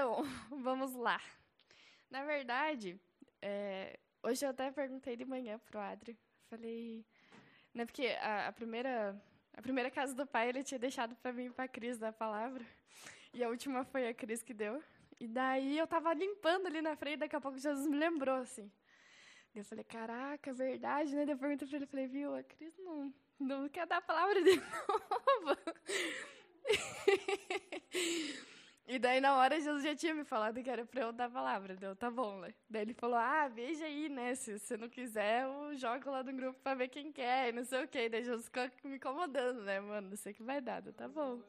Então, vamos lá. Na verdade, é, hoje eu até perguntei de manhã pro Adri. Falei, né, porque a, a primeira a primeira casa do pai ele tinha deixado para mim para Cris da palavra. E a última foi a Cris que deu. E daí eu tava limpando ali na frente, daqui a pouco Jesus me lembrou assim. Eu falei, caraca, verdade, né? Daí eu perguntei pra ele, falei, viu, a Cris não, não quer dar a palavra de novo. E daí, na hora, Jesus já tinha me falado que era para eu dar a palavra. Deu, tá bom, né? Daí ele falou, ah, veja aí, né? Se você não quiser, eu jogo lá no grupo para ver quem quer, e não sei o quê. Daí Jesus ficou me incomodando, né, mano? Não sei que vai dar, tá bom.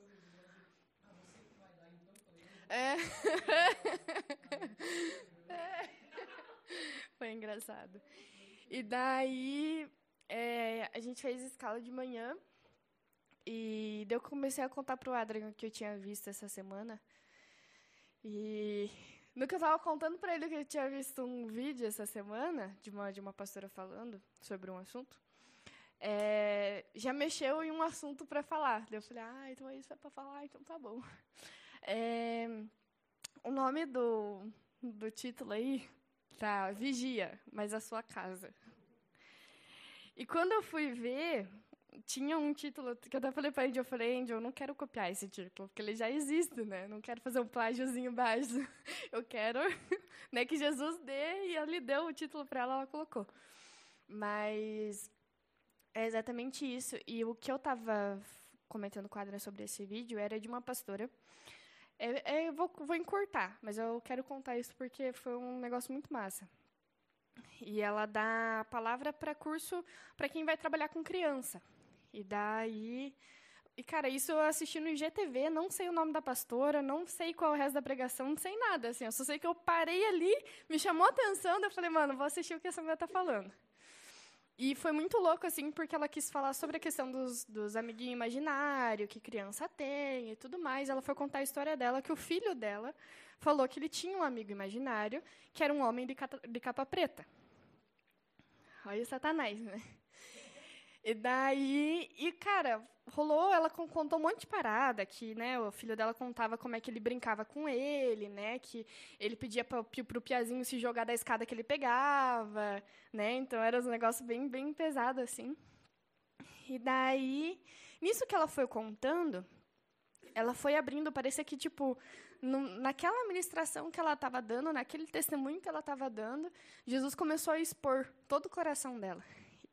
É. Foi engraçado. E daí, é, a gente fez escala de manhã, e daí eu comecei a contar pro Adrian que eu tinha visto essa semana. E no que eu estava contando para ele que eu tinha visto um vídeo essa semana de uma, de uma pastora falando sobre um assunto, é, já mexeu em um assunto para falar. Eu falei, ah, então é isso é para falar, então tá bom. É, o nome do, do título aí tá Vigia, mas a sua casa. E quando eu fui ver, tinha um título que eu até falei para Angel, eu falei, Angel, eu não quero copiar esse título, porque ele já existe, né? Não quero fazer um plágiozinho baixo. Eu quero né, que Jesus dê e ele deu o título para ela, ela colocou. Mas é exatamente isso. E o que eu estava comentando com a Adriana sobre esse vídeo era de uma pastora. É, é, eu vou, vou encurtar, mas eu quero contar isso porque foi um negócio muito massa. E ela dá palavra para curso para quem vai trabalhar com criança. E daí. E, cara, isso eu assisti no IGTV, não sei o nome da pastora, não sei qual é o resto da pregação, não sei nada, assim. Eu só sei que eu parei ali, me chamou a atenção, daí eu falei, mano, vou assistir o que essa mulher tá falando. E foi muito louco, assim, porque ela quis falar sobre a questão dos, dos amiguinhos imaginários, que criança tem e tudo mais. Ela foi contar a história dela, que o filho dela falou que ele tinha um amigo imaginário, que era um homem de, cata, de capa preta. Olha o Satanás, né? E daí, e cara, rolou, ela contou um monte de parada, que, né, o filho dela contava como é que ele brincava com ele, né, que ele pedia para o Piazinho se jogar da escada que ele pegava, né, então era um negócio bem, bem pesado, assim. E daí, nisso que ela foi contando, ela foi abrindo, parecia que, tipo, no, naquela ministração que ela estava dando, naquele testemunho que ela estava dando, Jesus começou a expor todo o coração dela.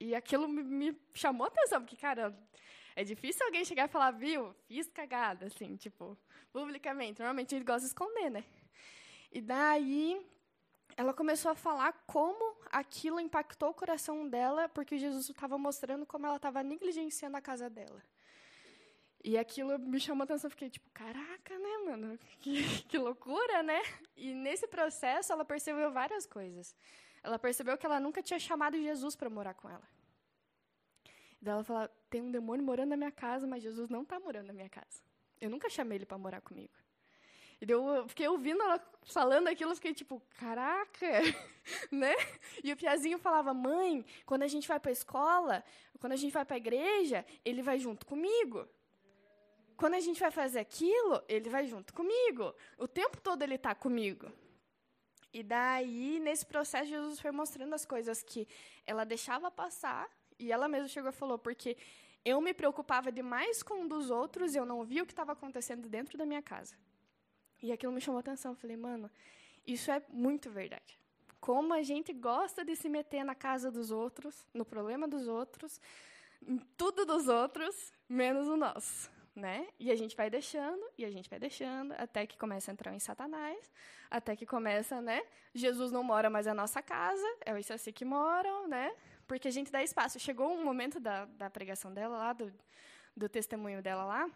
E aquilo me, me chamou a atenção, porque, cara, é difícil alguém chegar e falar, viu, fiz cagada, assim, tipo, publicamente. Normalmente gente gosta de esconder, né? E daí ela começou a falar como aquilo impactou o coração dela, porque Jesus estava mostrando como ela estava negligenciando a casa dela. E aquilo me chamou a atenção, fiquei tipo, caraca, né, mano? Que, que loucura, né? E nesse processo ela percebeu várias coisas ela percebeu que ela nunca tinha chamado Jesus para morar com ela. Daí ela falou: tem um demônio morando na minha casa, mas Jesus não está morando na minha casa. Eu nunca chamei ele para morar comigo. E eu fiquei ouvindo ela falando aquilo, eu fiquei tipo, caraca, né? E o Piazinho falava, mãe, quando a gente vai para a escola, quando a gente vai para a igreja, ele vai junto comigo. Quando a gente vai fazer aquilo, ele vai junto comigo. O tempo todo ele está comigo. E daí, nesse processo, Jesus foi mostrando as coisas que ela deixava passar, e ela mesma chegou e falou, porque eu me preocupava demais com um dos outros eu não via o que estava acontecendo dentro da minha casa. E aquilo me chamou a atenção. Eu falei, mano, isso é muito verdade. Como a gente gosta de se meter na casa dos outros, no problema dos outros, em tudo dos outros, menos o nosso né? E a gente vai deixando, e a gente vai deixando, até que começa a entrar em Satanás, até que começa, né? Jesus não mora mais na nossa casa, é o assim que moram, né? Porque a gente dá espaço. Chegou um momento da, da pregação dela lá, do, do testemunho dela lá,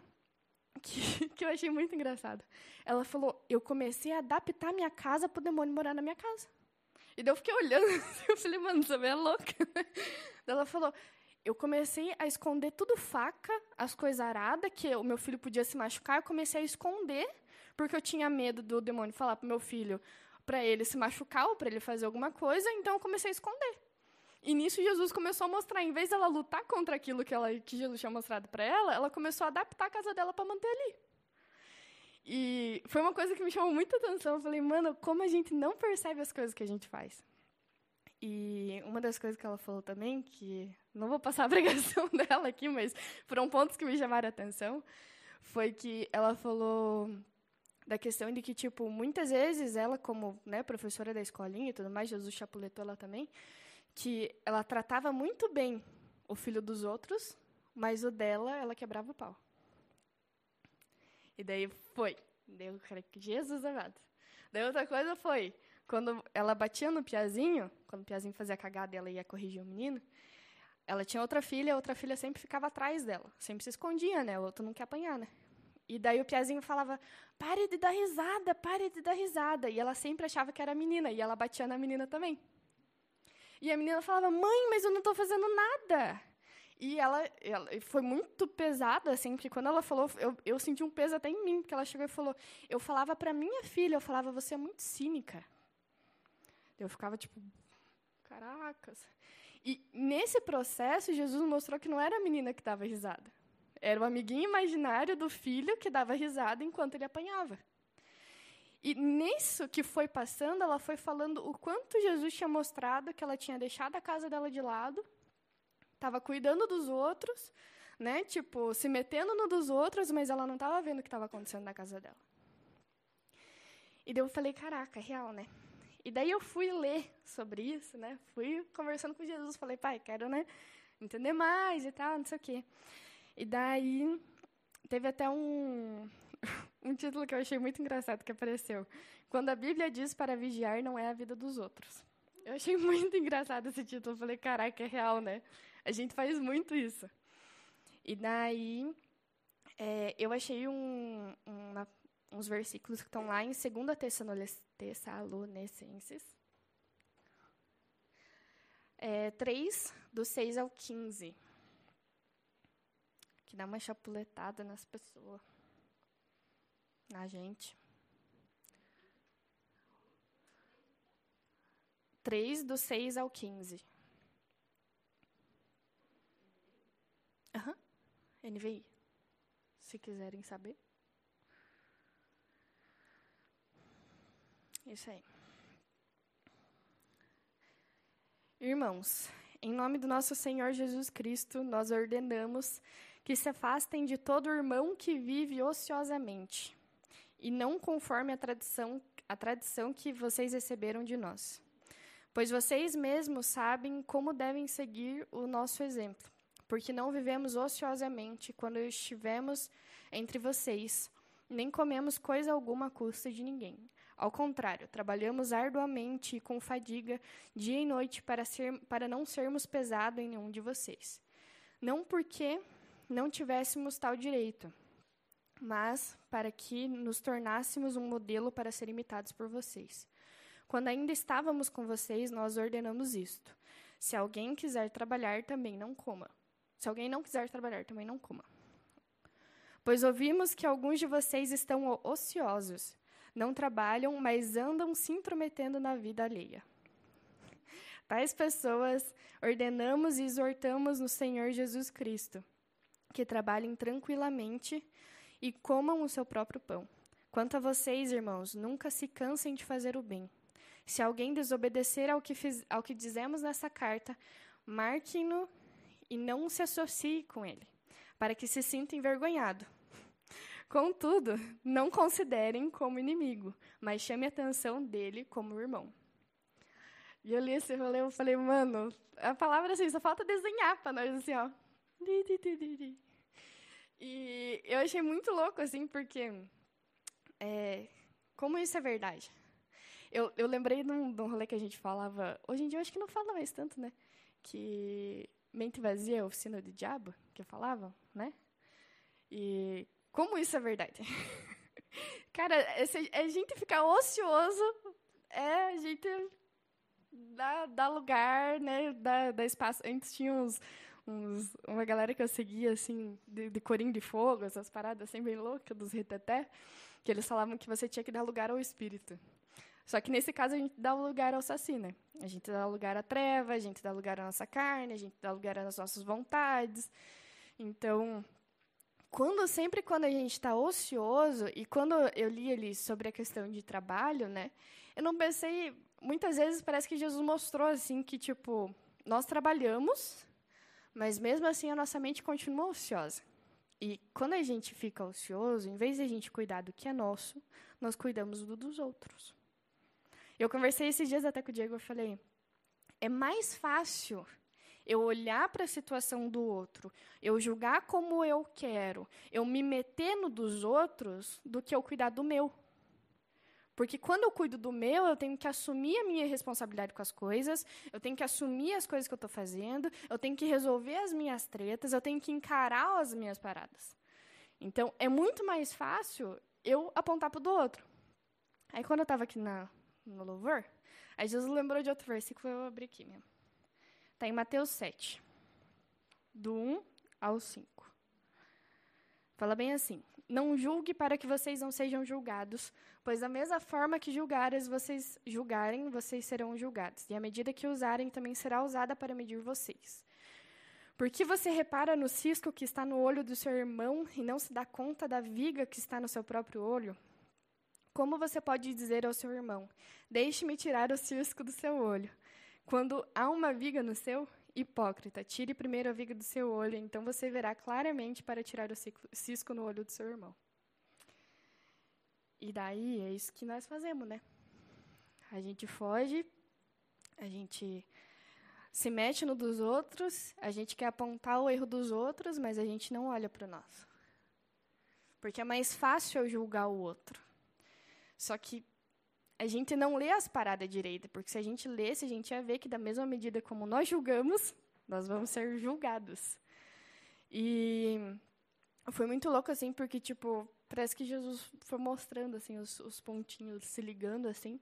que, que eu achei muito engraçado. Ela falou: Eu comecei a adaptar minha casa para o demônio morar na minha casa. E daí eu fiquei olhando, eu falei, mano, você é louca. ela falou: eu comecei a esconder tudo faca, as coisas aradas, que o meu filho podia se machucar, eu comecei a esconder, porque eu tinha medo do demônio falar para meu filho para ele se machucar ou para ele fazer alguma coisa, então eu comecei a esconder. E nisso Jesus começou a mostrar, em vez dela lutar contra aquilo que, ela, que Jesus tinha mostrado para ela, ela começou a adaptar a casa dela para manter ali. E foi uma coisa que me chamou muita atenção. Eu falei, mano, como a gente não percebe as coisas que a gente faz. E uma das coisas que ela falou também, que não vou passar a pregação dela aqui, mas foram pontos que me chamaram a atenção, foi que ela falou da questão de que, tipo, muitas vezes ela, como né, professora da escolinha e tudo mais, Jesus chapuletou ela também, que ela tratava muito bem o filho dos outros, mas o dela, ela quebrava o pau. E daí foi. Daí eu falei, Jesus amado. Daí outra coisa foi, quando ela batia no Piazinho, quando o Piazinho fazia cagada e ela ia corrigir o menino, ela tinha outra filha, a outra filha sempre ficava atrás dela. Sempre se escondia, né? O outro não quer apanhar, né? E daí o Piazinho falava, pare de dar risada, pare de dar risada. E ela sempre achava que era a menina, e ela batia na menina também. E a menina falava, mãe, mas eu não estou fazendo nada. E ela, ela, foi muito pesada, assim, porque quando ela falou, eu, eu senti um peso até em mim, porque ela chegou e falou, eu falava para minha filha, eu falava, você é muito cínica. Eu ficava tipo, caracas. E nesse processo, Jesus mostrou que não era a menina que dava risada. Era o amiguinho imaginário do filho que dava risada enquanto ele apanhava. E nisso que foi passando, ela foi falando o quanto Jesus tinha mostrado que ela tinha deixado a casa dela de lado, estava cuidando dos outros, né? Tipo, se metendo no dos outros, mas ela não estava vendo o que estava acontecendo na casa dela. E daí eu falei, caraca, é real, né? E daí eu fui ler sobre isso, né? Fui conversando com Jesus, falei, pai, quero, né, entender mais e tal, não sei o quê. E daí teve até um um título que eu achei muito engraçado que apareceu. Quando a Bíblia diz para vigiar não é a vida dos outros. Eu achei muito engraçado esse título. Falei, caraca, é real, né? A gente faz muito isso. E daí é, eu achei um, uma, uns versículos que estão lá em 2 Tessalonicenses. É, 3, do 6 ao 15. Que dá uma chapuletada nas pessoas. Na gente. 3, do 6 ao 15. Aham. Uhum. NVI. Se quiserem saber. Isso aí. Irmãos, em nome do nosso Senhor Jesus Cristo, nós ordenamos que se afastem de todo irmão que vive ociosamente e não conforme a tradição, a tradição que vocês receberam de nós. Pois vocês mesmos sabem como devem seguir o nosso exemplo, porque não vivemos ociosamente quando estivemos entre vocês, nem comemos coisa alguma à custa de ninguém. Ao contrário, trabalhamos arduamente e com fadiga, dia e noite, para, ser, para não sermos pesado em nenhum de vocês. Não porque não tivéssemos tal direito, mas para que nos tornássemos um modelo para ser imitados por vocês. Quando ainda estávamos com vocês, nós ordenamos isto: se alguém quiser trabalhar, também não coma. Se alguém não quiser trabalhar, também não coma. Pois ouvimos que alguns de vocês estão ociosos não trabalham, mas andam se intrometendo na vida alheia. Tais pessoas ordenamos e exortamos no Senhor Jesus Cristo que trabalhem tranquilamente e comam o seu próprio pão. Quanto a vocês, irmãos, nunca se cansem de fazer o bem. Se alguém desobedecer ao que, fiz, ao que dizemos nessa carta, marquem-no e não se associe com ele, para que se sinta envergonhado. Contudo, não considerem como inimigo, mas chame a atenção dele como irmão. E eu li esse rolê, eu falei, mano, a palavra assim, só falta desenhar para nós, assim, ó. E eu achei muito louco, assim, porque é, como isso é verdade? Eu, eu lembrei de um, rolê que a gente falava, hoje em dia eu acho que não fala mais tanto, né? Que mente vazia é oficina do diabo, que falavam, né? E como isso é verdade? Cara, a gente ficar ocioso é a gente dar, dar lugar, né? Dar, dar espaço. Antes tinha uns, uns, uma galera que eu seguia, assim, de, de corinho de fogo, essas paradas assim bem loucas, dos reteté, que eles falavam que você tinha que dar lugar ao espírito. Só que nesse caso a gente dá lugar ao saci, né? A gente dá lugar à treva, a gente dá lugar à nossa carne, a gente dá lugar às nossas vontades. Então, quando sempre quando a gente está ocioso e quando eu li ali sobre a questão de trabalho, né, eu não pensei muitas vezes parece que Jesus mostrou assim que tipo nós trabalhamos, mas mesmo assim a nossa mente continua ociosa. E quando a gente fica ocioso, em vez de a gente cuidar do que é nosso, nós cuidamos do dos outros. Eu conversei esses dias até com o Diego, eu falei, é mais fácil eu olhar para a situação do outro, eu julgar como eu quero, eu me meter no dos outros, do que eu cuidar do meu. Porque quando eu cuido do meu, eu tenho que assumir a minha responsabilidade com as coisas, eu tenho que assumir as coisas que eu estou fazendo, eu tenho que resolver as minhas tretas, eu tenho que encarar as minhas paradas. Então, é muito mais fácil eu apontar para o do outro. Aí, quando eu estava aqui na, no louvor, aí Jesus lembrou de outro versículo, eu abri aqui mesmo. Está em Mateus 7, do 1 ao 5. Fala bem assim: Não julgue para que vocês não sejam julgados, pois da mesma forma que julgares, vocês julgarem, vocês serão julgados. E a medida que usarem também será usada para medir vocês. Porque você repara no cisco que está no olho do seu irmão e não se dá conta da viga que está no seu próprio olho? Como você pode dizer ao seu irmão: Deixe-me tirar o cisco do seu olho, quando há uma viga no seu? Hipócrita, tire primeiro a viga do seu olho, então você verá claramente para tirar o cisco no olho do seu irmão. E daí é isso que nós fazemos, né? A gente foge, a gente se mete no dos outros, a gente quer apontar o erro dos outros, mas a gente não olha para nós. Porque é mais fácil eu julgar o outro. Só que a gente não lê as paradas direito, porque se a gente lesse, a gente ia ver que da mesma medida como nós julgamos, nós vamos ser julgados. E foi muito louco assim, porque tipo, parece que Jesus foi mostrando assim os, os pontinhos se ligando assim.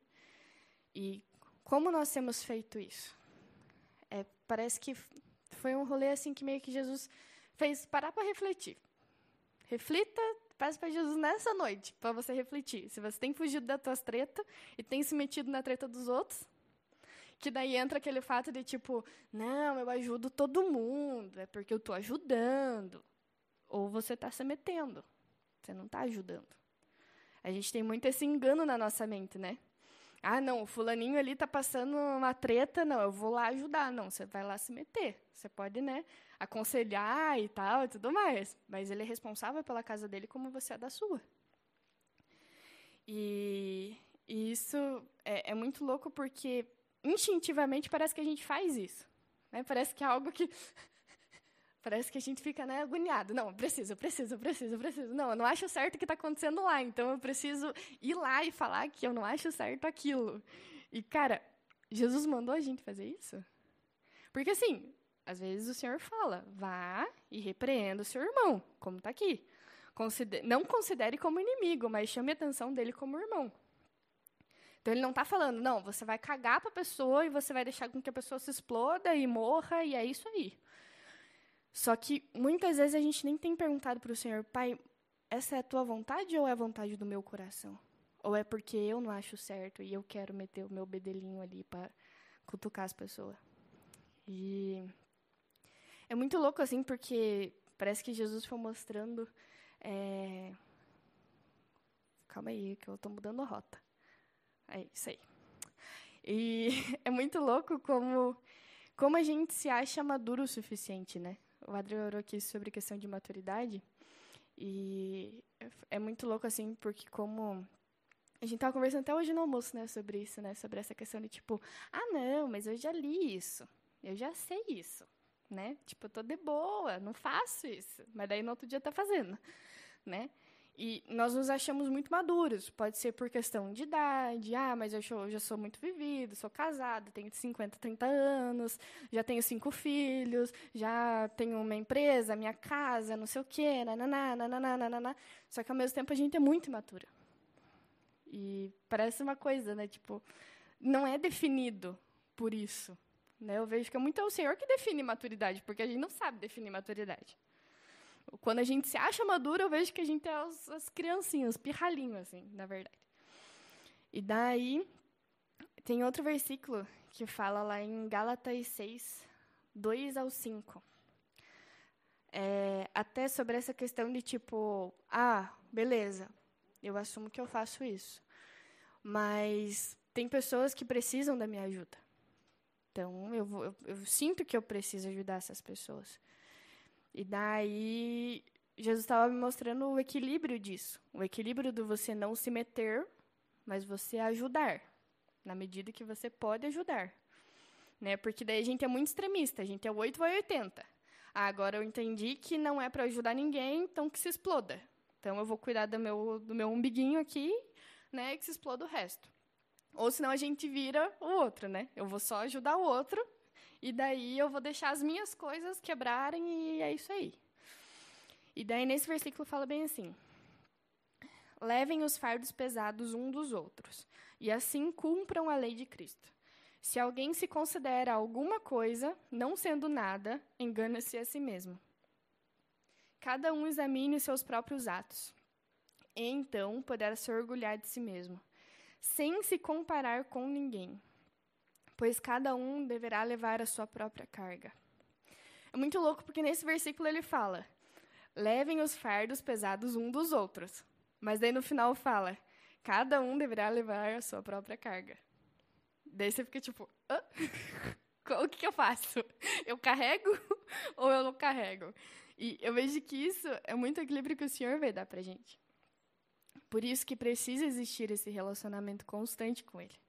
E como nós temos feito isso? É, parece que foi um rolê assim que meio que Jesus fez parar para refletir. Reflita Peço para Jesus nessa noite, para você refletir. Se você tem fugido das tuas tretas e tem se metido na treta dos outros, que daí entra aquele fato de tipo, não, eu ajudo todo mundo, é porque eu estou ajudando. Ou você está se metendo, você não está ajudando. A gente tem muito esse engano na nossa mente, né? Ah, não, o fulaninho ali está passando uma treta, não, eu vou lá ajudar. Não, você vai lá se meter. Você pode, né, aconselhar e tal e tudo mais. Mas ele é responsável pela casa dele como você é da sua. E, e isso é, é, muito louco porque instintivamente parece que a gente faz isso. Né? Parece que é algo que. Parece que a gente fica né, agoniado. Não, eu preciso, eu preciso, eu preciso, preciso. Não, eu não acho certo o que está acontecendo lá, então eu preciso ir lá e falar que eu não acho certo aquilo. E, cara, Jesus mandou a gente fazer isso? Porque, assim, às vezes o Senhor fala, vá e repreenda o seu irmão, como está aqui. Considere, não considere como inimigo, mas chame a atenção dele como irmão. Então ele não está falando, não, você vai cagar para a pessoa e você vai deixar com que a pessoa se exploda e morra e é isso aí. Só que muitas vezes a gente nem tem perguntado para o Senhor, Pai, essa é a tua vontade ou é a vontade do meu coração? Ou é porque eu não acho certo e eu quero meter o meu bedelinho ali para cutucar as pessoas? E é muito louco, assim, porque parece que Jesus foi mostrando. É... Calma aí, que eu estou mudando a rota. É isso aí. E é muito louco como, como a gente se acha maduro o suficiente, né? O Adriano orou aqui sobre questão de maturidade. E é muito louco, assim, porque como... A gente estava conversando até hoje no almoço, né, sobre isso, né? Sobre essa questão de, tipo, ah, não, mas eu já li isso. Eu já sei isso né? Tipo, eu tô de boa, não faço isso. Mas daí no outro dia tá fazendo, né? E nós nos achamos muito maduros. Pode ser por questão de idade. Ah, mas eu já sou muito vivido, sou casado, tenho 50, 30 anos, já tenho cinco filhos, já tenho uma empresa, minha casa, não sei o quê, nananá, nananá, nananá. Só que, ao mesmo tempo, a gente é muito imatura. E parece uma coisa, né? Tipo, não é definido por isso. Né? Eu vejo que é muito o Senhor que define maturidade, porque a gente não sabe definir maturidade. Quando a gente se acha maduro, eu vejo que a gente é as, as criancinhas, pirralhinhos, assim, na verdade. E daí, tem outro versículo que fala lá em Gálatas 6, 2 ao 5. É, até sobre essa questão de tipo, ah, beleza, eu assumo que eu faço isso. Mas tem pessoas que precisam da minha ajuda. Então, eu, eu, eu sinto que eu preciso ajudar essas pessoas. E daí, Jesus estava me mostrando o equilíbrio disso. O equilíbrio do você não se meter, mas você ajudar. Na medida que você pode ajudar. Né? Porque daí a gente é muito extremista. A gente é 8 vai 80. Ah, agora eu entendi que não é para ajudar ninguém, então que se exploda. Então eu vou cuidar do meu, do meu umbiguinho aqui, né, e que se exploda o resto. Ou senão a gente vira o outro, né? Eu vou só ajudar o outro e daí eu vou deixar as minhas coisas quebrarem e é isso aí. E daí nesse versículo fala bem assim: Levem os fardos pesados um dos outros, e assim cumpram a lei de Cristo. Se alguém se considera alguma coisa, não sendo nada, engana-se a si mesmo. Cada um examine seus próprios atos, e então poderá se orgulhar de si mesmo, sem se comparar com ninguém, pois cada um deverá levar a sua própria carga. É muito louco porque nesse versículo ele fala: levem os fardos pesados um dos outros. Mas daí no final fala: cada um deverá levar a sua própria carga. Daí você fica tipo: Hã? o que, que eu faço? Eu carrego ou eu não carrego? E eu vejo que isso é muito equilíbrio que o Senhor vai dar para gente. Por isso que precisa existir esse relacionamento constante com Ele.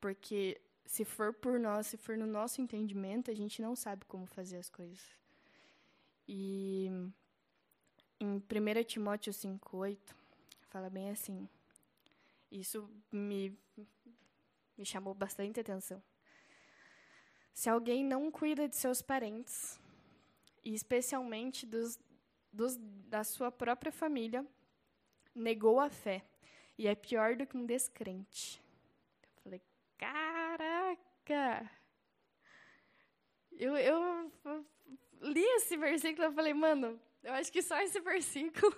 Porque se for por nós, se for no nosso entendimento, a gente não sabe como fazer as coisas. E em 1 Timóteo 5,8, fala bem assim. Isso me, me chamou bastante atenção. Se alguém não cuida de seus parentes, e especialmente dos, dos, da sua própria família, negou a fé e é pior do que um descrente. Caraca! Eu, eu, li esse versículo e falei, mano, eu acho que só esse versículo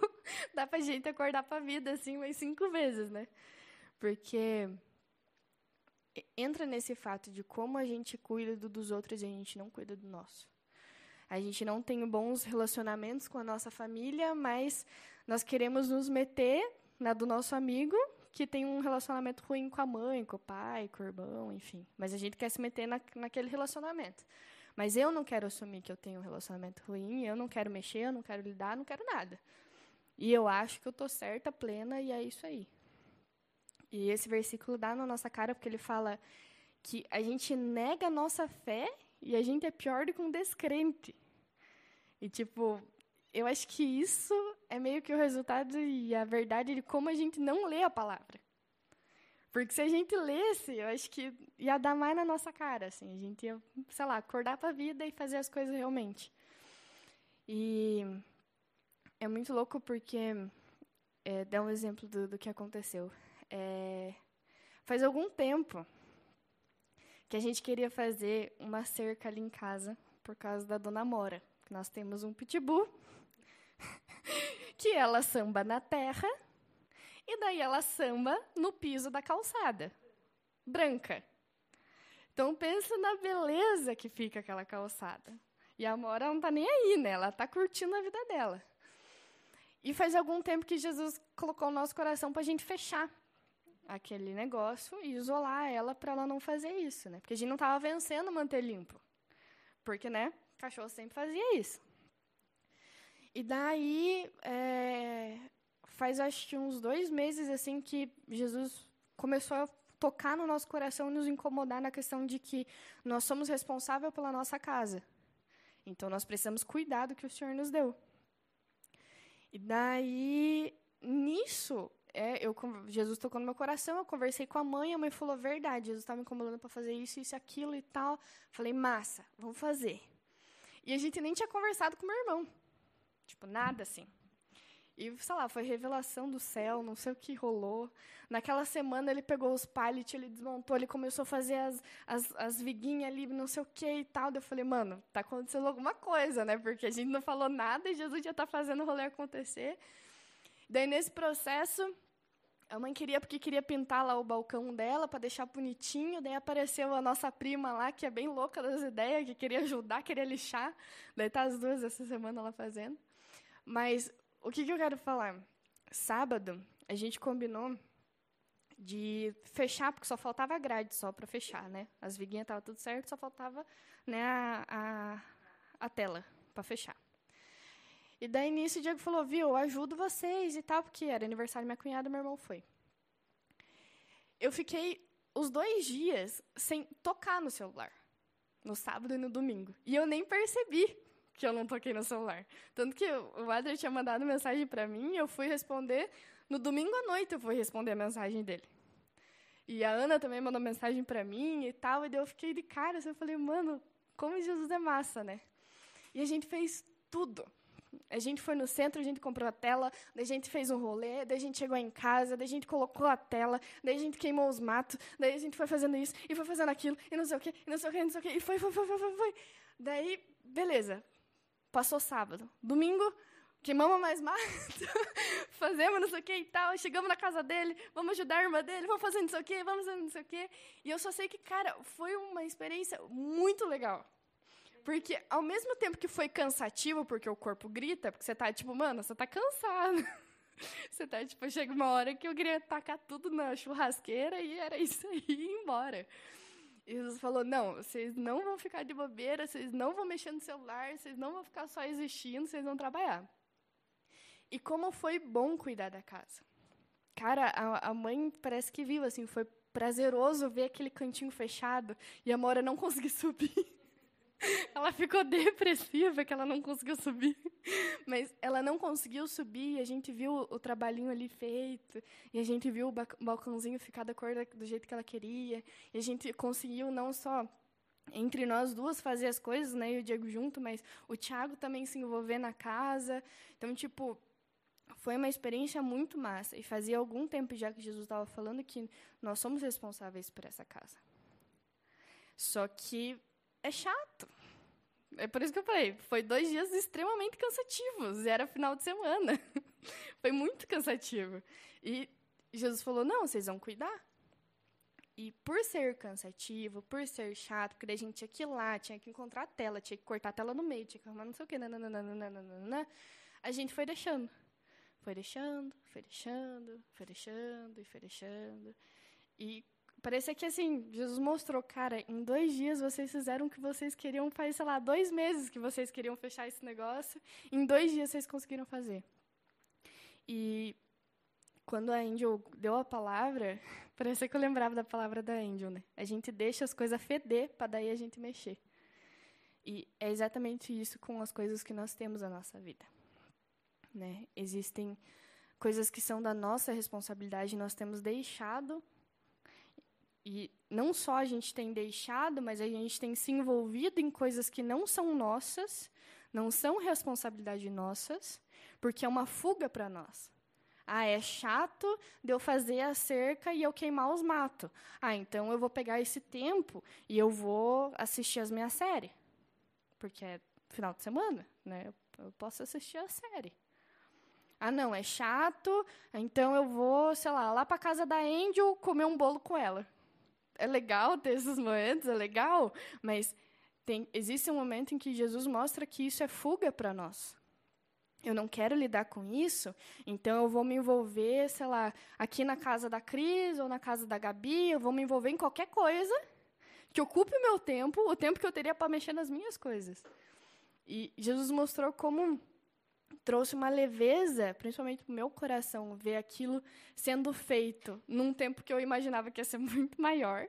dá pra gente acordar pra vida, assim, umas cinco vezes, né? Porque entra nesse fato de como a gente cuida dos outros e a gente não cuida do nosso. A gente não tem bons relacionamentos com a nossa família, mas nós queremos nos meter na do nosso amigo que tem um relacionamento ruim com a mãe, com o pai, com o irmão, enfim. Mas a gente quer se meter na, naquele relacionamento. Mas eu não quero assumir que eu tenho um relacionamento ruim, eu não quero mexer, eu não quero lidar, não quero nada. E eu acho que eu estou certa, plena, e é isso aí. E esse versículo dá na nossa cara porque ele fala que a gente nega a nossa fé e a gente é pior do que um descrente. E, tipo, eu acho que isso é meio que o resultado e a verdade de como a gente não lê a palavra. Porque se a gente lesse, eu acho que ia dar mais na nossa cara, assim. A gente ia, sei lá, acordar para a vida e fazer as coisas realmente. E é muito louco porque, é, dá um exemplo do, do que aconteceu. É, faz algum tempo que a gente queria fazer uma cerca ali em casa por causa da Dona Mora. Nós temos um pitbull que ela samba na terra e daí ela samba no piso da calçada, branca. Então pensa na beleza que fica aquela calçada. E a Mora não está nem aí, né? Ela está curtindo a vida dela. E faz algum tempo que Jesus colocou no nosso coração para a gente fechar aquele negócio e isolar ela para ela não fazer isso, né? Porque a gente não estava vencendo manter limpo. Porque, né? cachorro sempre fazia isso. E daí, é, faz acho que uns dois meses assim que Jesus começou a tocar no nosso coração e nos incomodar na questão de que nós somos responsáveis pela nossa casa. Então nós precisamos cuidar do que o Senhor nos deu. E daí, nisso, é, eu, Jesus tocou no meu coração, eu conversei com a mãe, a mãe falou, verdade, Jesus está me incomodando para fazer isso, isso, aquilo e tal. Falei, massa, vamos fazer. E a gente nem tinha conversado com meu irmão. Tipo, nada assim. E, sei lá, foi revelação do céu, não sei o que rolou. Naquela semana ele pegou os pallets, ele desmontou, ele começou a fazer as, as, as viguinhas ali, não sei o que e tal. Eu falei, mano, tá acontecendo alguma coisa, né? Porque a gente não falou nada e Jesus já tá fazendo o rolê acontecer. Daí, nesse processo, A mãe queria porque queria pintar lá o balcão dela para deixar bonitinho. Daí apareceu a nossa prima lá, que é bem louca das ideias, que queria ajudar, queria lixar. Daí tá as duas essa semana lá fazendo. Mas o que, que eu quero falar? Sábado, a gente combinou de fechar, porque só faltava a grade só para fechar, né? As viguinhas estavam tudo certo, só faltava né, a, a, a tela para fechar. E daí nisso o Diego falou, viu, eu ajudo vocês e tal, porque era aniversário da minha cunhada, meu irmão foi. Eu fiquei os dois dias sem tocar no celular, no sábado e no domingo. E eu nem percebi que eu não toquei no celular. Tanto que o Adler tinha mandado mensagem para mim, eu fui responder, no domingo à noite eu fui responder a mensagem dele. E a Ana também mandou mensagem para mim e tal, e daí eu fiquei de cara, assim, eu falei, mano, como Jesus é massa, né? E a gente fez tudo. A gente foi no centro, a gente comprou a tela, daí a gente fez um rolê, daí a gente chegou em casa, daí a gente colocou a tela, daí a gente queimou os matos, daí a gente foi fazendo isso, e foi fazendo aquilo, e não sei o quê, e não sei o quê, não sei o quê, e foi, foi, foi, foi, foi. Daí, beleza. Passou sábado. Domingo, queimamos mais mato, fazemos não sei o que e tal, chegamos na casa dele, vamos ajudar a irmã dele, vamos fazer não sei o que, vamos fazer não sei o que. E eu só sei que, cara, foi uma experiência muito legal. Porque ao mesmo tempo que foi cansativo, porque o corpo grita, porque você tá tipo, mano, você tá cansado. Você tá, tipo, chega uma hora que eu queria tacar tudo na churrasqueira e era isso aí ir embora. E Jesus falou: não, vocês não vão ficar de bobeira, vocês não vão mexer no celular, vocês não vão ficar só existindo, vocês vão trabalhar. E como foi bom cuidar da casa. Cara, a, a mãe parece que viu, assim, foi prazeroso ver aquele cantinho fechado e a Mora não conseguir subir. ela ficou depressiva que ela não conseguiu subir. Mas ela não conseguiu subir, a gente viu o trabalhinho ali feito, e a gente viu o balcãozinho ficar da cor do jeito que ela queria, e a gente conseguiu não só entre nós duas fazer as coisas, né, e o Diego junto, mas o Thiago também se envolver na casa. Então, tipo, foi uma experiência muito massa. E fazia algum tempo já que Jesus estava falando que nós somos responsáveis por essa casa. Só que é chato. É por isso que eu falei, foi dois dias extremamente cansativos, e era final de semana. foi muito cansativo. E Jesus falou: não, vocês vão cuidar. E por ser cansativo, por ser chato, porque a gente tinha que ir lá, tinha que encontrar a tela, tinha que cortar a tela no meio, tinha que arrumar não sei o quê, nananana, a gente foi deixando. Foi deixando, foi deixando, foi deixando e foi deixando. E Parecia que assim, Jesus mostrou, cara, em dois dias vocês fizeram o que vocês queriam faz, sei lá, dois meses que vocês queriam fechar esse negócio. Em dois dias vocês conseguiram fazer. E quando a Angel deu a palavra, parecia que eu lembrava da palavra da Angel, né? A gente deixa as coisas feder para daí a gente mexer. E é exatamente isso com as coisas que nós temos na nossa vida. Né? Existem coisas que são da nossa responsabilidade, nós temos deixado e não só a gente tem deixado, mas a gente tem se envolvido em coisas que não são nossas, não são responsabilidade nossas, porque é uma fuga para nós. Ah, é chato de eu fazer a cerca e eu queimar os matos. Ah, então eu vou pegar esse tempo e eu vou assistir as minhas séries. Porque é final de semana, né? Eu posso assistir a série. Ah, não, é chato, então eu vou, sei lá, lá para casa da Angel comer um bolo com ela é legal ter esses momentos, é legal, mas tem, existe um momento em que Jesus mostra que isso é fuga para nós. Eu não quero lidar com isso, então eu vou me envolver, sei lá, aqui na casa da Cris ou na casa da Gabi, eu vou me envolver em qualquer coisa que ocupe o meu tempo, o tempo que eu teria para mexer nas minhas coisas. E Jesus mostrou como trouxe uma leveza, principalmente para o meu coração, ver aquilo sendo feito num tempo que eu imaginava que ia ser muito maior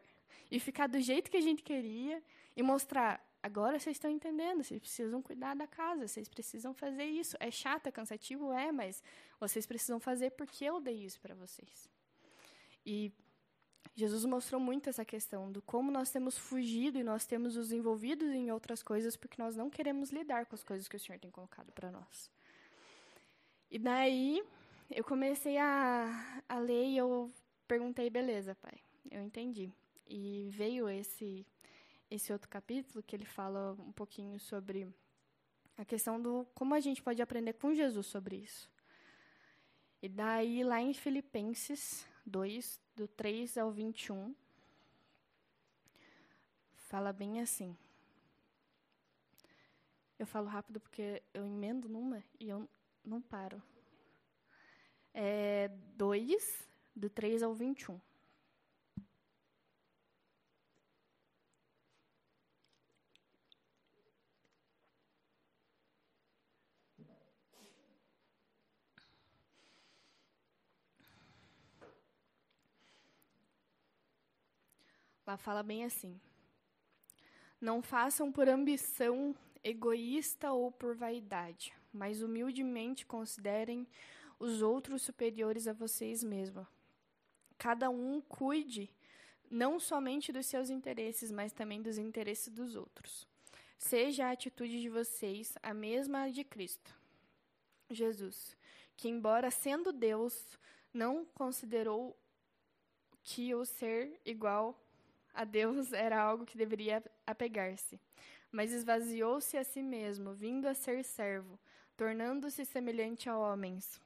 e ficar do jeito que a gente queria e mostrar agora vocês estão entendendo, vocês precisam cuidar da casa, vocês precisam fazer isso. É chato, é cansativo, é, mas vocês precisam fazer porque eu dei isso para vocês. E Jesus mostrou muito essa questão do como nós temos fugido e nós temos nos envolvidos em outras coisas porque nós não queremos lidar com as coisas que o Senhor tem colocado para nós. E daí eu comecei a, a ler e eu perguntei, beleza, pai, eu entendi. E veio esse esse outro capítulo que ele fala um pouquinho sobre a questão do como a gente pode aprender com Jesus sobre isso. E daí lá em Filipenses, 2, do 3 ao 21. Fala bem assim. Eu falo rápido porque eu emendo numa e eu não paro. É 2, do 3 ao 21. Lá fala bem assim: Não façam por ambição egoísta ou por vaidade, mas humildemente considerem os outros superiores a vocês mesmos. Cada um cuide não somente dos seus interesses, mas também dos interesses dos outros. Seja a atitude de vocês a mesma de Cristo. Jesus, que embora sendo Deus, não considerou que o ser igual a Deus era algo que deveria apegar-se, mas esvaziou-se a si mesmo, vindo a ser servo, tornando-se semelhante a homens.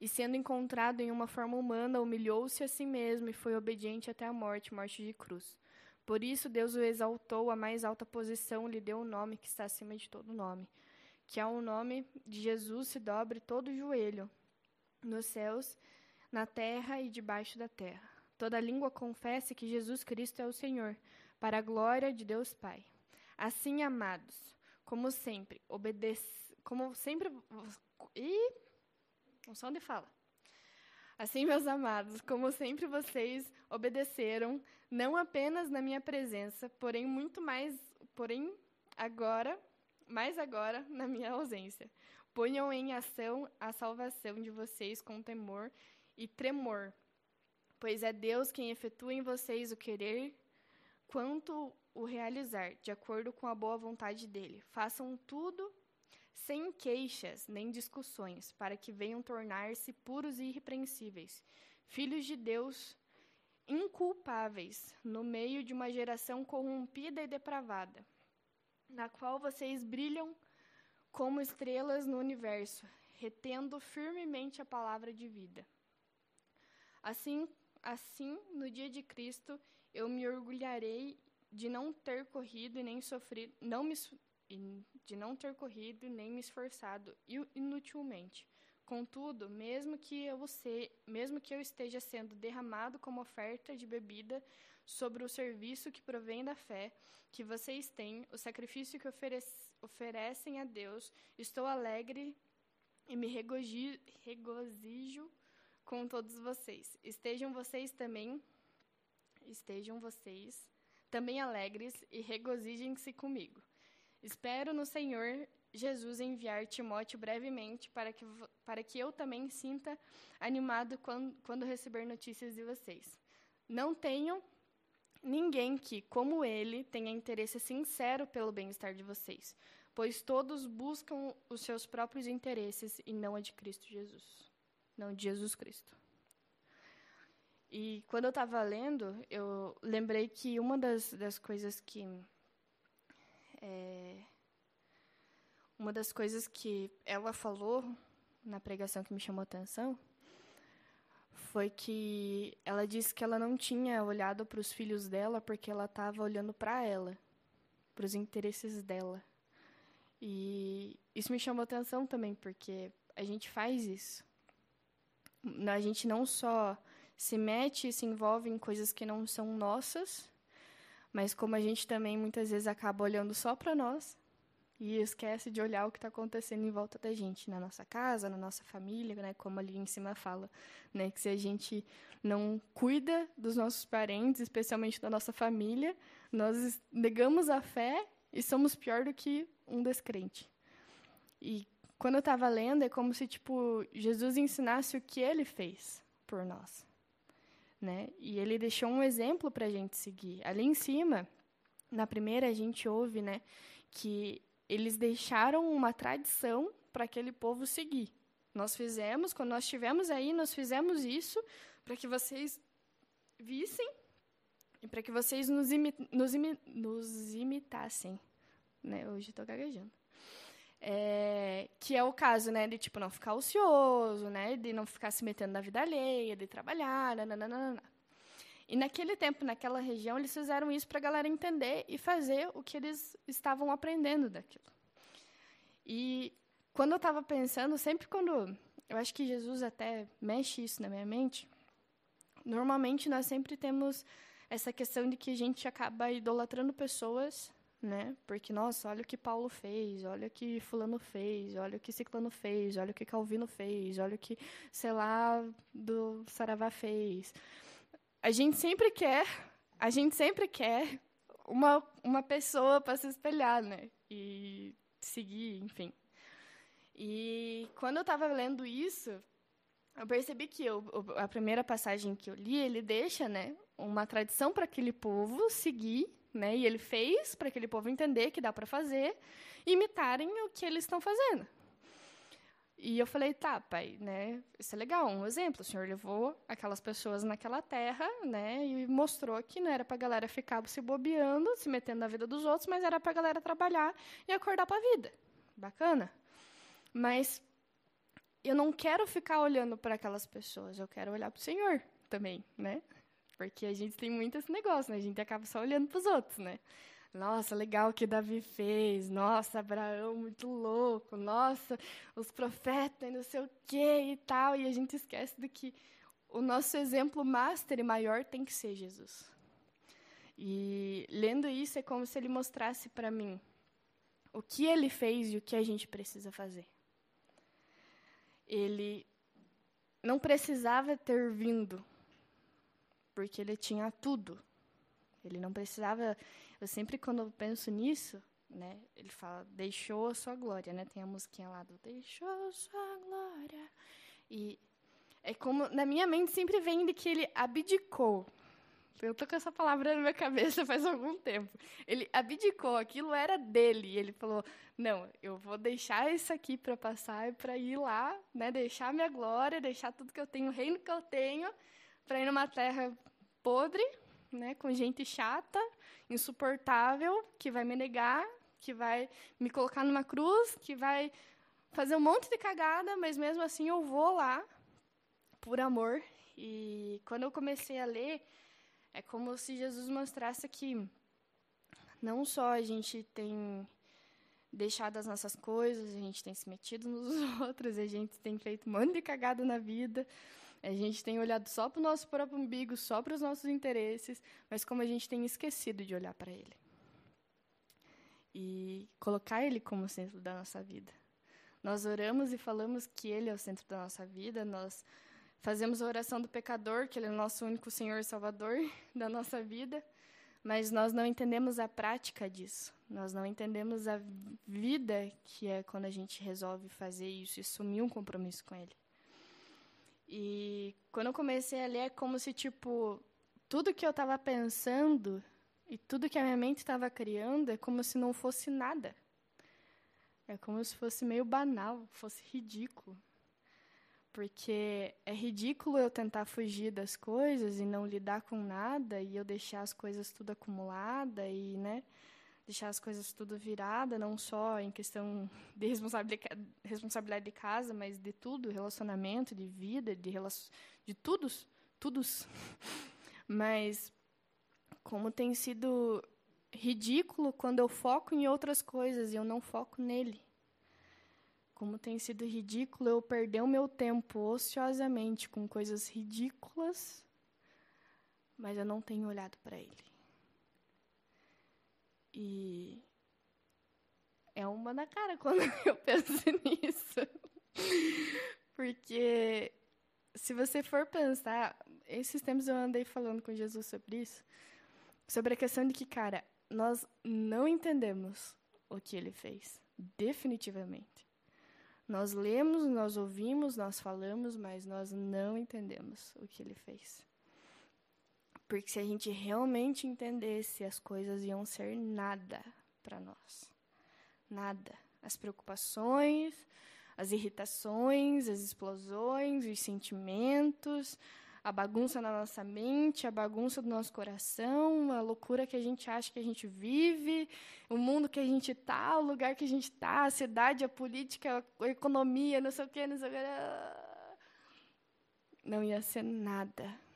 E sendo encontrado em uma forma humana, humilhou-se a si mesmo e foi obediente até a morte morte de cruz. Por isso, Deus o exaltou à mais alta posição, lhe deu o um nome que está acima de todo nome. Que ao nome de Jesus se dobre todo o joelho, nos céus, na terra e debaixo da terra toda língua confesse que Jesus Cristo é o Senhor, para a glória de Deus Pai. Assim, amados, como sempre, obedece, como sempre, e não sei onde fala. Assim, meus amados, como sempre vocês obedeceram, não apenas na minha presença, porém muito mais, porém agora, mais agora na minha ausência. Ponham em ação a salvação de vocês com temor e tremor, pois é Deus quem efetua em vocês o querer quanto o realizar, de acordo com a boa vontade dele. Façam tudo sem queixas nem discussões, para que venham tornar-se puros e irrepreensíveis, filhos de Deus inculpáveis, no meio de uma geração corrompida e depravada, na qual vocês brilham como estrelas no universo, retendo firmemente a palavra de vida. Assim Assim, no dia de Cristo, eu me orgulharei de não ter corrido e nem sofrido, não me, de não ter corrido nem me esforçado inutilmente. Contudo, mesmo que eu se, mesmo que eu esteja sendo derramado como oferta de bebida sobre o serviço que provém da fé que vocês têm, o sacrifício que oferece, oferecem a Deus, estou alegre e me regozijo com todos vocês. Estejam vocês também, estejam vocês também alegres e regozijem-se comigo. Espero no Senhor Jesus enviar Timóteo brevemente para que, para que eu também sinta animado quando, quando receber notícias de vocês. Não tenho ninguém que, como ele, tenha interesse sincero pelo bem-estar de vocês, pois todos buscam os seus próprios interesses e não a de Cristo Jesus não de Jesus Cristo. E quando eu estava lendo, eu lembrei que uma das, das coisas que. É, uma das coisas que ela falou na pregação que me chamou a atenção foi que ela disse que ela não tinha olhado para os filhos dela porque ela estava olhando para ela, para os interesses dela. E isso me chamou atenção também, porque a gente faz isso a gente não só se mete e se envolve em coisas que não são nossas, mas como a gente também muitas vezes acaba olhando só para nós e esquece de olhar o que está acontecendo em volta da gente, na nossa casa, na nossa família, né? Como ali em cima fala, né? Que se a gente não cuida dos nossos parentes, especialmente da nossa família, nós negamos a fé e somos pior do que um descrente. E quando eu estava lendo, é como se tipo Jesus ensinasse o que ele fez por nós, né? E ele deixou um exemplo para a gente seguir. Ali em cima, na primeira a gente ouve, né, que eles deixaram uma tradição para aquele povo seguir. Nós fizemos, quando nós estivemos aí, nós fizemos isso para que vocês vissem e para que vocês nos, imi nos, imi nos imitassem. Né? Hoje estou gaguejando. É, que é o caso, né, de tipo não ficar ocioso, né, de não ficar se metendo na vida alheia, de trabalhar, nananana. E naquele tempo, naquela região, eles fizeram isso para a galera entender e fazer o que eles estavam aprendendo daquilo. E quando eu estava pensando, sempre quando eu acho que Jesus até mexe isso na minha mente, normalmente nós sempre temos essa questão de que a gente acaba idolatrando pessoas né? Porque, nossa, olha o que Paulo fez, olha o que fulano fez, olha o que ciclano fez, olha o que Calvino fez, olha o que, sei lá, do Saravá fez. A gente sempre quer, a gente sempre quer uma, uma pessoa para se espelhar, né? E seguir, enfim. E quando eu estava lendo isso, eu percebi que eu, a primeira passagem que eu li, ele deixa, né, uma tradição para aquele povo seguir né? E ele fez para aquele povo entender que dá para fazer, imitarem o que eles estão fazendo. E eu falei, tá, pai, né? Isso é legal, um exemplo. O senhor levou aquelas pessoas naquela terra, né? E mostrou que não era para a galera ficar se bobeando, se metendo na vida dos outros, mas era para a galera trabalhar e acordar para a vida. Bacana. Mas eu não quero ficar olhando para aquelas pessoas, eu quero olhar para o Senhor também, né? Porque a gente tem muito esse negócio, né? A gente acaba só olhando para os outros, né? Nossa, legal que Davi fez. Nossa, Abraão, muito louco. Nossa, os profetas, não sei o quê e tal. E a gente esquece do que o nosso exemplo master e maior tem que ser Jesus. E lendo isso é como se ele mostrasse para mim o que ele fez e o que a gente precisa fazer. Ele não precisava ter vindo porque ele tinha tudo. Ele não precisava. Eu sempre, quando eu penso nisso, né, ele fala, deixou a sua glória, né? Tem a musiquinha lá do deixou a sua glória. E é como, na minha mente, sempre vem de que ele abdicou. Eu tô com essa palavra na minha cabeça faz algum tempo. Ele abdicou, aquilo era dele. E ele falou: Não, eu vou deixar isso aqui para passar, para ir lá, né, deixar minha glória, deixar tudo que eu tenho, o reino que eu tenho, para ir numa terra podre, né, com gente chata, insuportável, que vai me negar, que vai me colocar numa cruz, que vai fazer um monte de cagada, mas mesmo assim eu vou lá por amor. E quando eu comecei a ler, é como se Jesus mostrasse que não só a gente tem deixado as nossas coisas, a gente tem se metido nos outros, a gente tem feito um monte de cagada na vida, a gente tem olhado só para o nosso próprio umbigo, só para os nossos interesses, mas como a gente tem esquecido de olhar para Ele. E colocar Ele como centro da nossa vida. Nós oramos e falamos que Ele é o centro da nossa vida, nós fazemos a oração do pecador, que Ele é o nosso único Senhor e Salvador da nossa vida, mas nós não entendemos a prática disso. Nós não entendemos a vida que é quando a gente resolve fazer isso e assumir um compromisso com Ele. E quando eu comecei a ler, é como se, tipo, tudo que eu estava pensando e tudo que a minha mente estava criando é como se não fosse nada. É como se fosse meio banal, fosse ridículo. Porque é ridículo eu tentar fugir das coisas e não lidar com nada e eu deixar as coisas tudo acumulada e, né, deixar as coisas tudo virada, não só em questão de responsabilidade de casa, mas de tudo, relacionamento, de vida, de de todos, todos. Mas como tem sido ridículo quando eu foco em outras coisas e eu não foco nele. Como tem sido ridículo eu perder o meu tempo ociosamente com coisas ridículas, mas eu não tenho olhado para ele. E é uma na cara quando eu penso nisso. Porque se você for pensar, esses tempos eu andei falando com Jesus sobre isso, sobre a questão de que, cara, nós não entendemos o que ele fez, definitivamente. Nós lemos, nós ouvimos, nós falamos, mas nós não entendemos o que ele fez. Porque se a gente realmente entendesse, as coisas iam ser nada para nós. Nada. As preocupações, as irritações, as explosões, os sentimentos, a bagunça na nossa mente, a bagunça do nosso coração, a loucura que a gente acha que a gente vive, o mundo que a gente está, o lugar que a gente está, a cidade, a política, a economia, não sei o quê, não sei o quê. Não ia ser nada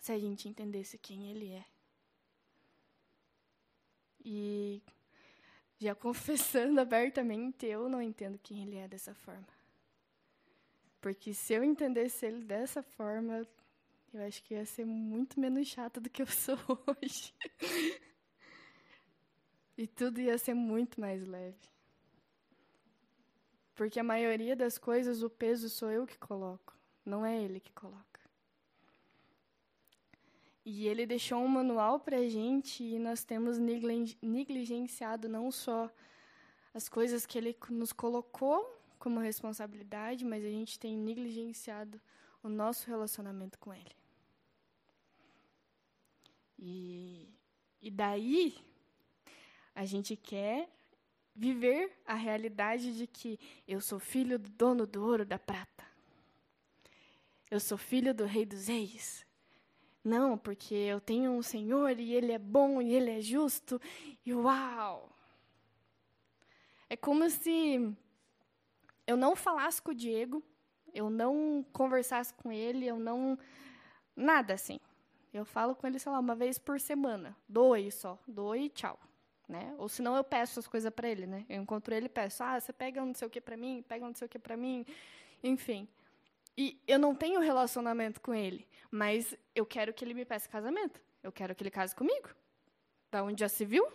se a gente entendesse quem Ele é. E já confessando abertamente, eu não entendo quem Ele é dessa forma. Porque se eu entendesse ele dessa forma, eu acho que ia ser muito menos chata do que eu sou hoje. e tudo ia ser muito mais leve. Porque a maioria das coisas, o peso sou eu que coloco, não é ele que coloca. E ele deixou um manual para a gente e nós temos negligenciado não só as coisas que ele nos colocou como responsabilidade, mas a gente tem negligenciado o nosso relacionamento com Ele. E, e daí, a gente quer viver a realidade de que eu sou filho do dono do ouro da prata. Eu sou filho do rei dos reis. Não, porque eu tenho um Senhor e Ele é bom e Ele é justo. E uau! É como se eu não falasse com o Diego, eu não conversasse com ele, eu não. Nada assim. Eu falo com ele, sei lá, uma vez por semana. Doe só. Doe e tchau. Né? Ou senão eu peço as coisas para ele, né? Eu encontro ele e peço, ah, você pega não sei o que para mim, pega não sei o que para mim, enfim. E eu não tenho relacionamento com ele, mas eu quero que ele me peça casamento. Eu quero que ele case comigo. Da onde já se viu?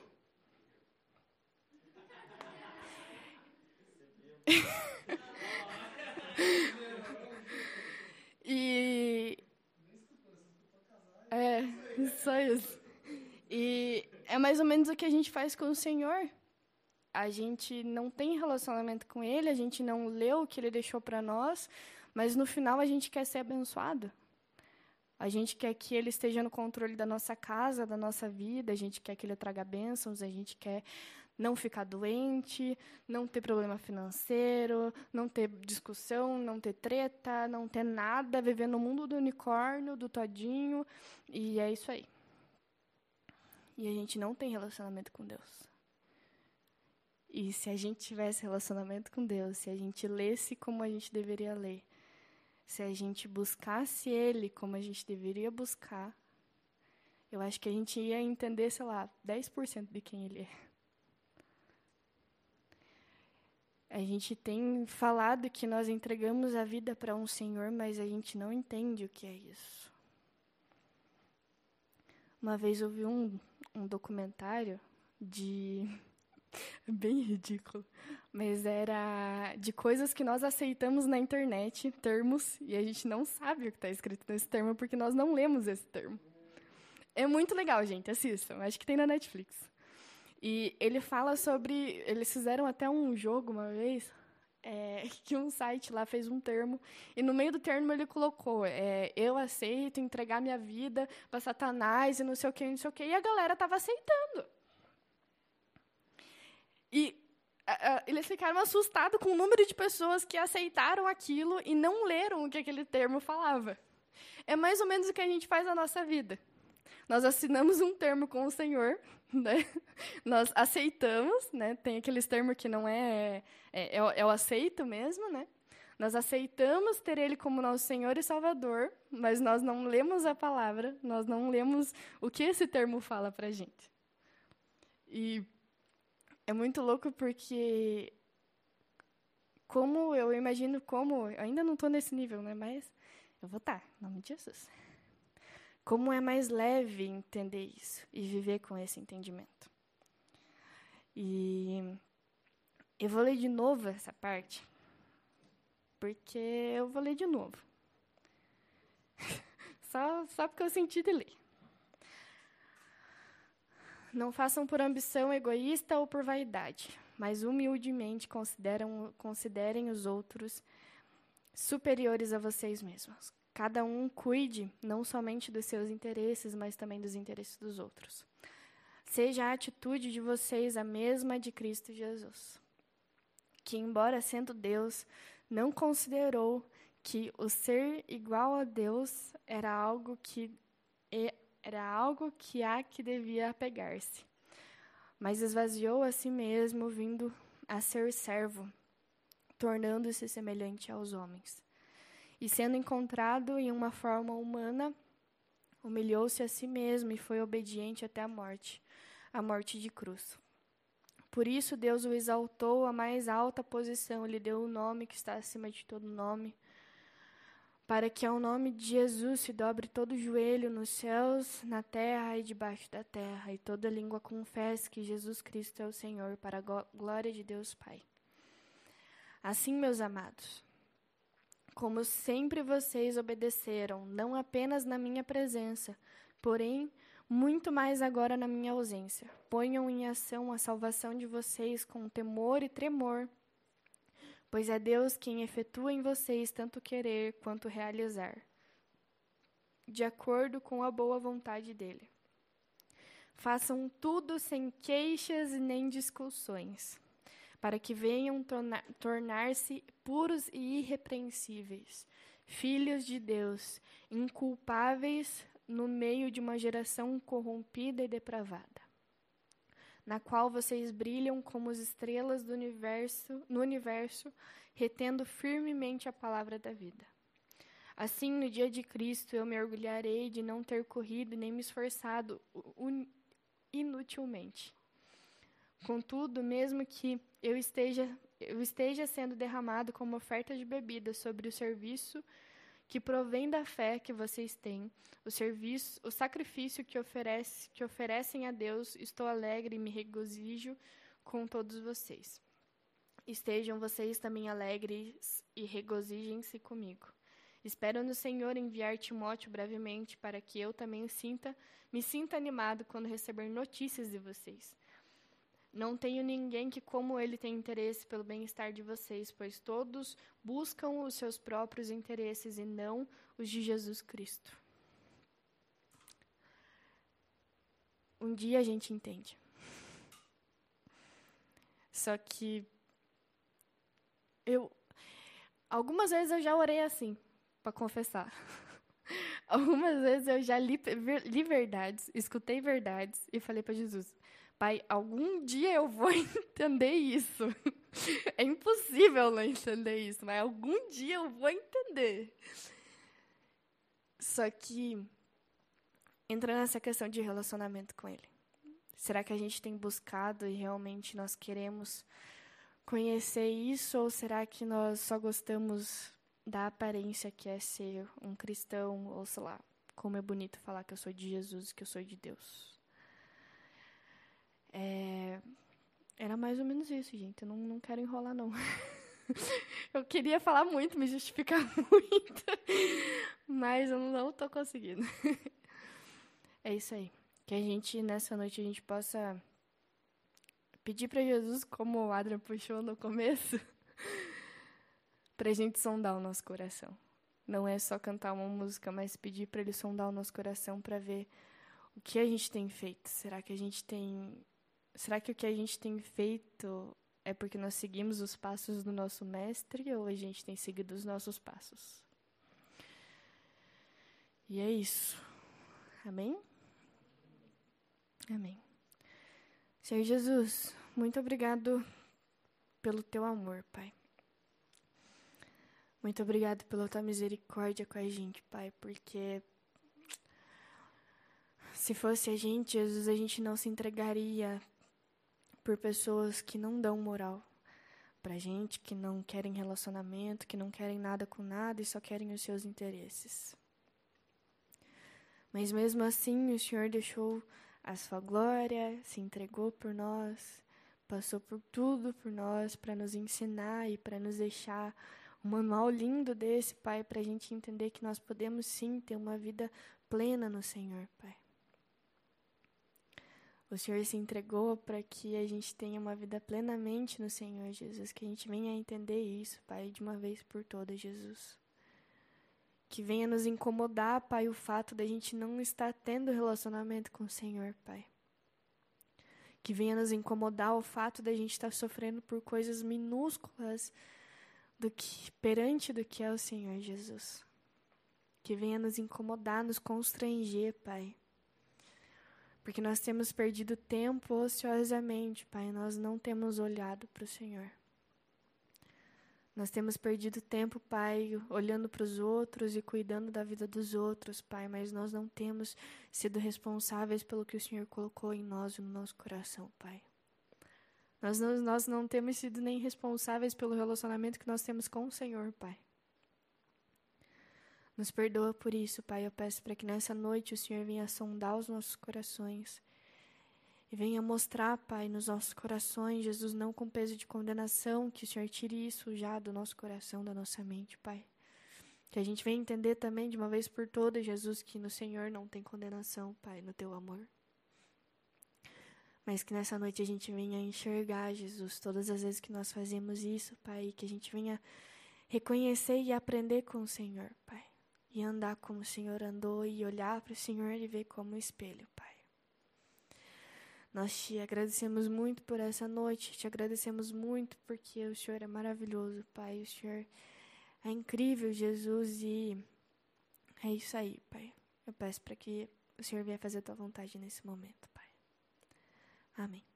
e. É, só isso. E é mais ou menos o que a gente faz com o Senhor. A gente não tem relacionamento com Ele, a gente não leu o que Ele deixou para nós, mas no final a gente quer ser abençoado. A gente quer que Ele esteja no controle da nossa casa, da nossa vida, a gente quer que Ele traga bênçãos, a gente quer não ficar doente, não ter problema financeiro, não ter discussão, não ter treta, não ter nada, viver no mundo do unicórnio, do todinho, e é isso aí. E a gente não tem relacionamento com Deus. E se a gente tivesse relacionamento com Deus, se a gente lesse como a gente deveria ler, se a gente buscasse Ele como a gente deveria buscar, eu acho que a gente ia entender, sei lá, 10% de quem Ele é. A gente tem falado que nós entregamos a vida para um Senhor, mas a gente não entende o que é isso. Uma vez eu vi um, um documentário de. Bem ridículo, mas era de coisas que nós aceitamos na internet, termos, e a gente não sabe o que está escrito nesse termo porque nós não lemos esse termo. É muito legal, gente, assistam. Acho que tem na Netflix. E ele fala sobre. Eles fizeram até um jogo uma vez. É, que um site lá fez um termo, e no meio do termo ele colocou: é, Eu aceito entregar minha vida para Satanás e não sei o que, não sei o que, e a galera estava aceitando. E a, eles ficaram assustados com o número de pessoas que aceitaram aquilo e não leram o que aquele termo falava. É mais ou menos o que a gente faz na nossa vida. Nós assinamos um termo com o Senhor, né? Nós aceitamos, né? Tem aqueles termos que não é, é, é, é o aceito mesmo, né? Nós aceitamos ter Ele como nosso Senhor e Salvador, mas nós não lemos a palavra, nós não lemos o que esse termo fala para a gente. E é muito louco porque, como eu imagino como, ainda não estou nesse nível, né? Mas eu vou estar, em nome de Jesus. Como é mais leve entender isso e viver com esse entendimento. E eu vou ler de novo essa parte, porque eu vou ler de novo. só, só porque eu senti de ler. Não façam por ambição egoísta ou por vaidade, mas humildemente considerem os outros superiores a vocês mesmos. Cada um cuide não somente dos seus interesses, mas também dos interesses dos outros. Seja a atitude de vocês a mesma de Cristo Jesus, que, embora sendo Deus, não considerou que o ser igual a Deus era algo que era algo que há que devia apegar-se. Mas esvaziou a si mesmo, vindo a ser servo, tornando-se semelhante aos homens. E sendo encontrado em uma forma humana, humilhou-se a si mesmo e foi obediente até a morte a morte de cruz. Por isso Deus o exaltou à mais alta posição, lhe deu o um nome que está acima de todo nome, para que ao nome de Jesus se dobre todo joelho nos céus, na terra e debaixo da terra, e toda língua confesse que Jesus Cristo é o Senhor, para a glória de Deus Pai. Assim, meus amados, como sempre vocês obedeceram, não apenas na minha presença, porém muito mais agora na minha ausência. Ponham em ação a salvação de vocês com temor e tremor, pois é Deus quem efetua em vocês tanto querer quanto realizar, de acordo com a boa vontade dele. Façam tudo sem queixas nem discussões, para que venham tornar-se puros e irrepreensíveis, filhos de Deus, inculpáveis no meio de uma geração corrompida e depravada, na qual vocês brilham como as estrelas do universo, no universo, retendo firmemente a palavra da vida. Assim, no dia de Cristo, eu me orgulharei de não ter corrido nem me esforçado inutilmente. Contudo, mesmo que eu esteja, eu esteja sendo derramado como oferta de bebida sobre o serviço que provém da fé que vocês têm, o serviço, o sacrifício que, oferece, que oferecem a Deus, estou alegre e me regozijo com todos vocês. Estejam vocês também alegres e regozijem-se comigo. Espero no Senhor enviar Timóteo brevemente para que eu também sinta, me sinta animado quando receber notícias de vocês não tenho ninguém que, como ele, tenha interesse pelo bem-estar de vocês, pois todos buscam os seus próprios interesses e não os de Jesus Cristo. Um dia a gente entende. Só que eu algumas vezes eu já orei assim, para confessar. Algumas vezes eu já li, li verdades, escutei verdades e falei para Jesus: Pai, algum dia eu vou entender isso. É impossível não entender isso, mas algum dia eu vou entender. Só que entra nessa questão de relacionamento com Ele. Será que a gente tem buscado e realmente nós queremos conhecer isso? Ou será que nós só gostamos da aparência que é ser um cristão? Ou sei lá, como é bonito falar que eu sou de Jesus, que eu sou de Deus. É, era mais ou menos isso, gente. Eu não, não quero enrolar, não. eu queria falar muito, me justificar muito, mas eu não estou conseguindo. é isso aí. Que a gente, nessa noite, a gente possa pedir para Jesus, como o Adrian puxou no começo, para a gente sondar o nosso coração. Não é só cantar uma música, mas pedir para Ele sondar o nosso coração para ver o que a gente tem feito. Será que a gente tem será que o que a gente tem feito é porque nós seguimos os passos do nosso mestre ou a gente tem seguido os nossos passos? E é isso. Amém? Amém. Senhor Jesus, muito obrigado pelo teu amor, Pai. Muito obrigado pela tua misericórdia com a gente, Pai, porque se fosse a gente, Jesus, a gente não se entregaria por pessoas que não dão moral pra gente, que não querem relacionamento, que não querem nada com nada e só querem os seus interesses. Mas mesmo assim, o Senhor deixou a sua glória, se entregou por nós, passou por tudo por nós para nos ensinar e para nos deixar um manual lindo desse, Pai, para a gente entender que nós podemos sim ter uma vida plena no Senhor, Pai. O Senhor se entregou para que a gente tenha uma vida plenamente no Senhor Jesus, que a gente venha entender isso, Pai, de uma vez por todas, Jesus. Que venha nos incomodar, Pai, o fato da gente não estar tendo relacionamento com o Senhor, Pai. Que venha nos incomodar o fato da gente estar sofrendo por coisas minúsculas, do que perante do que é o Senhor Jesus. Que venha nos incomodar, nos constranger, Pai. Porque nós temos perdido tempo ociosamente, Pai, nós não temos olhado para o Senhor. Nós temos perdido tempo, Pai, olhando para os outros e cuidando da vida dos outros, Pai, mas nós não temos sido responsáveis pelo que o Senhor colocou em nós e no nosso coração, Pai. Nós não, nós não temos sido nem responsáveis pelo relacionamento que nós temos com o Senhor, Pai. Nos perdoa por isso, Pai. Eu peço para que nessa noite o Senhor venha sondar os nossos corações e venha mostrar, Pai, nos nossos corações, Jesus, não com peso de condenação, que o Senhor tire isso já do nosso coração, da nossa mente, Pai. Que a gente venha entender também de uma vez por todas, Jesus, que no Senhor não tem condenação, Pai, no teu amor. Mas que nessa noite a gente venha enxergar, Jesus, todas as vezes que nós fazemos isso, Pai, que a gente venha reconhecer e aprender com o Senhor, Pai. E andar como o Senhor andou e olhar para o Senhor e ver como um espelho, Pai. Nós te agradecemos muito por essa noite, te agradecemos muito porque o Senhor é maravilhoso, Pai. O Senhor é incrível, Jesus, e é isso aí, Pai. Eu peço para que o Senhor venha fazer a tua vontade nesse momento, Pai. Amém.